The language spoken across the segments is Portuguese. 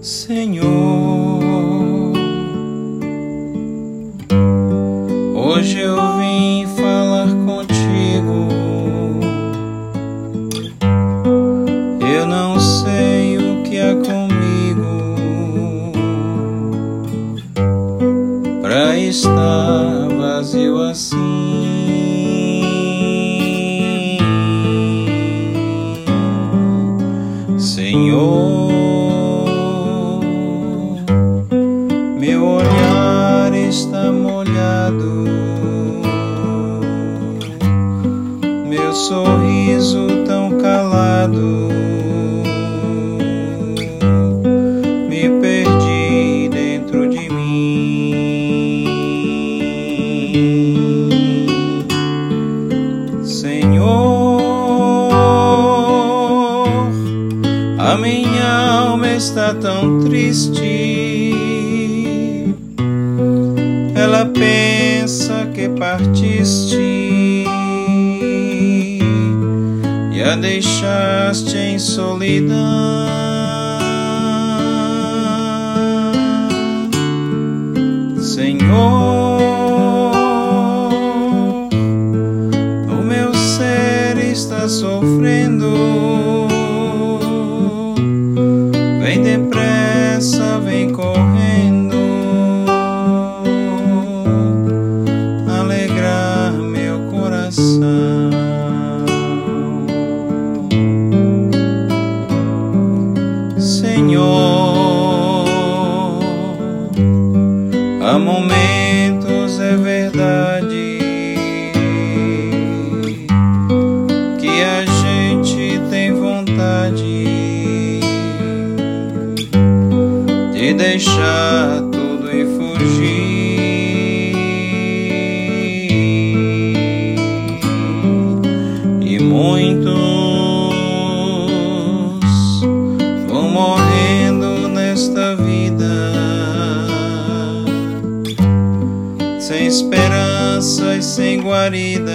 Senhor, hoje eu vim. assim, Senhor. Meu olhar está molhado, meu sorriso tão calado. Senhor. A minha alma está tão triste. Ela pensa que partiste e a deixaste em solidão. Senhor. mundo. e deixar tudo e fugir. E muitos vão morrendo nesta vida sem esperança e sem guarida.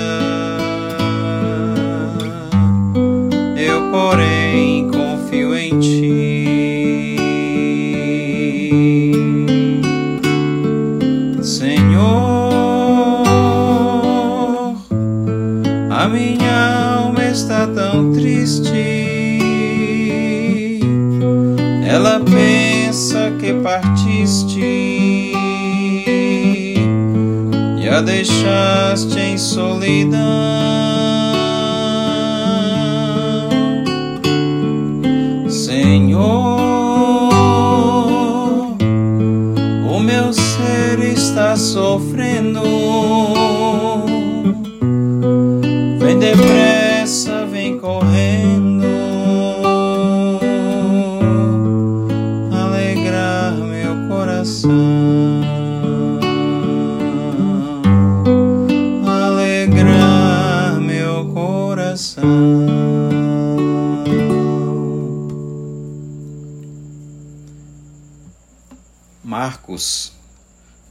Eu, porém, Senhor. A minha alma está tão triste, ela pensa que partiste e a deixaste em solidão, Senhor. ser está sofrendo. Vem depressa, vem correndo. Alegrar meu coração. Alegrar meu coração. Marcos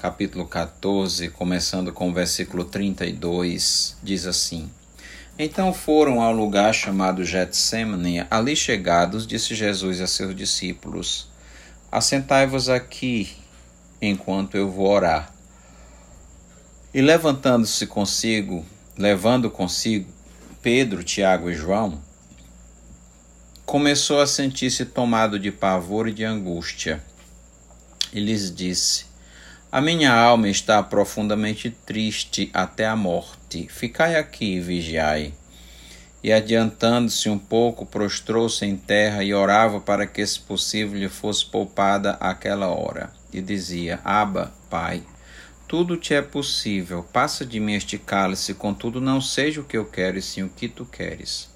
capítulo 14, começando com o versículo 32, diz assim: Então foram ao lugar chamado Getsemane, ali chegados, disse Jesus a seus discípulos: Assentai-vos aqui, enquanto eu vou orar. E levantando-se consigo, levando consigo Pedro, Tiago e João, começou a sentir-se tomado de pavor e de angústia. E lhes disse: a minha alma está profundamente triste até a morte. Ficai aqui e vigiai. E adiantando-se um pouco, prostrou-se em terra e orava para que, se possível, lhe fosse poupada aquela hora. E dizia: Aba, Pai, tudo te é possível. Passa de mim este cálice, contudo, não seja o que eu quero, e sim o que tu queres.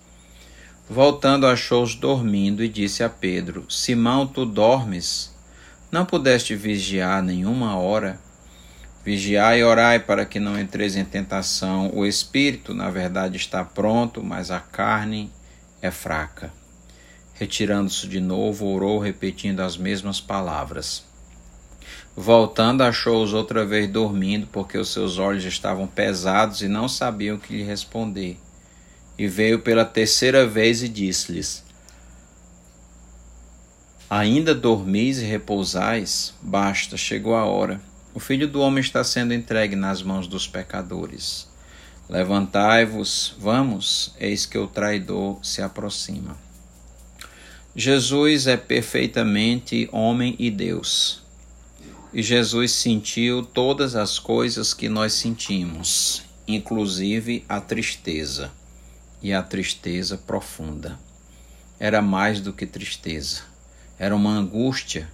Voltando, achou-os dormindo e disse a Pedro: Simão, tu dormes? Não pudeste vigiar nenhuma hora? Vigiai e orai para que não entreis em tentação. O espírito, na verdade, está pronto, mas a carne é fraca. Retirando-se de novo, orou, repetindo as mesmas palavras. Voltando, achou-os outra vez dormindo, porque os seus olhos estavam pesados e não sabiam o que lhe responder. E veio pela terceira vez e disse-lhes: Ainda dormis e repousais? Basta, chegou a hora. O filho do homem está sendo entregue nas mãos dos pecadores. Levantai-vos, vamos, eis que o traidor se aproxima. Jesus é perfeitamente homem e Deus. E Jesus sentiu todas as coisas que nós sentimos, inclusive a tristeza, e a tristeza profunda. Era mais do que tristeza, era uma angústia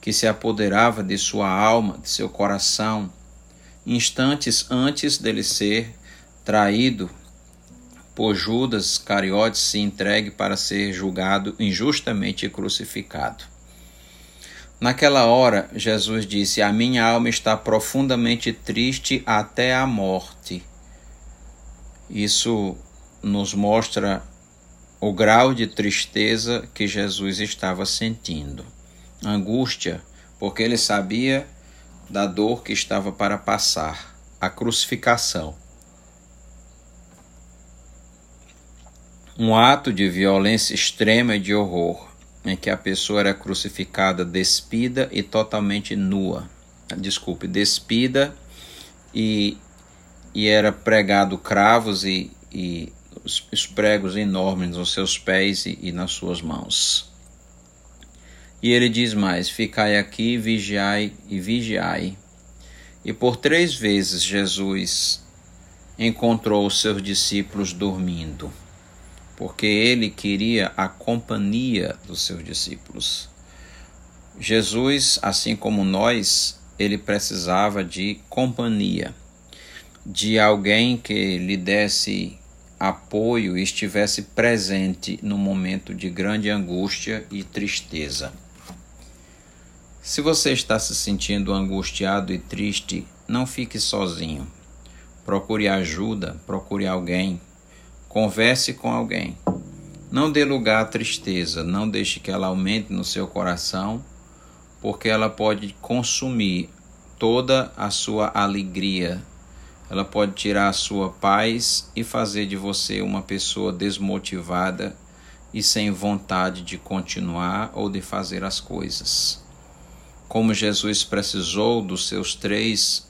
que se apoderava de sua alma, de seu coração, instantes antes dele ser traído por Judas Cariotes e entregue para ser julgado injustamente e crucificado. Naquela hora, Jesus disse: A minha alma está profundamente triste até a morte. Isso nos mostra o grau de tristeza que Jesus estava sentindo. Angústia, porque ele sabia da dor que estava para passar a crucificação. Um ato de violência extrema e de horror em que a pessoa era crucificada despida e totalmente nua. Desculpe, despida e, e era pregado cravos e, e os, os, pregos enormes nos seus pés e, e nas suas mãos. E ele diz mais: Ficai aqui, vigiai e vigiai. E por três vezes Jesus encontrou os seus discípulos dormindo porque ele queria a companhia dos seus discípulos. Jesus, assim como nós, ele precisava de companhia, de alguém que lhe desse apoio estivesse presente no momento de grande angústia e tristeza. Se você está se sentindo angustiado e triste, não fique sozinho. Procure ajuda, procure alguém Converse com alguém. Não dê lugar à tristeza, não deixe que ela aumente no seu coração, porque ela pode consumir toda a sua alegria. Ela pode tirar a sua paz e fazer de você uma pessoa desmotivada e sem vontade de continuar ou de fazer as coisas. Como Jesus precisou dos seus três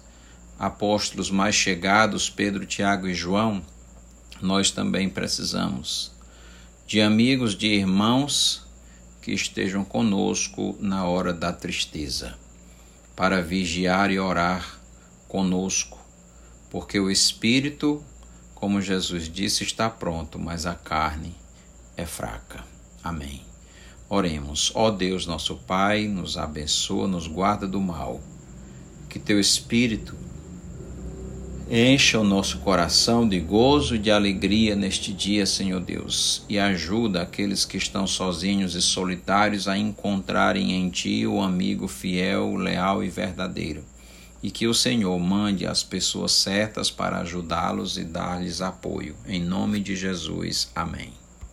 apóstolos mais chegados, Pedro, Tiago e João, nós também precisamos de amigos, de irmãos que estejam conosco na hora da tristeza, para vigiar e orar conosco, porque o espírito, como Jesus disse, está pronto, mas a carne é fraca. Amém. Oremos. Ó Deus, nosso Pai, nos abençoa, nos guarda do mal. Que teu espírito Encha o nosso coração de gozo e de alegria neste dia, Senhor Deus, e ajuda aqueles que estão sozinhos e solitários a encontrarem em Ti o amigo fiel, leal e verdadeiro. E que o Senhor mande as pessoas certas para ajudá-los e dar-lhes apoio. Em nome de Jesus. Amém.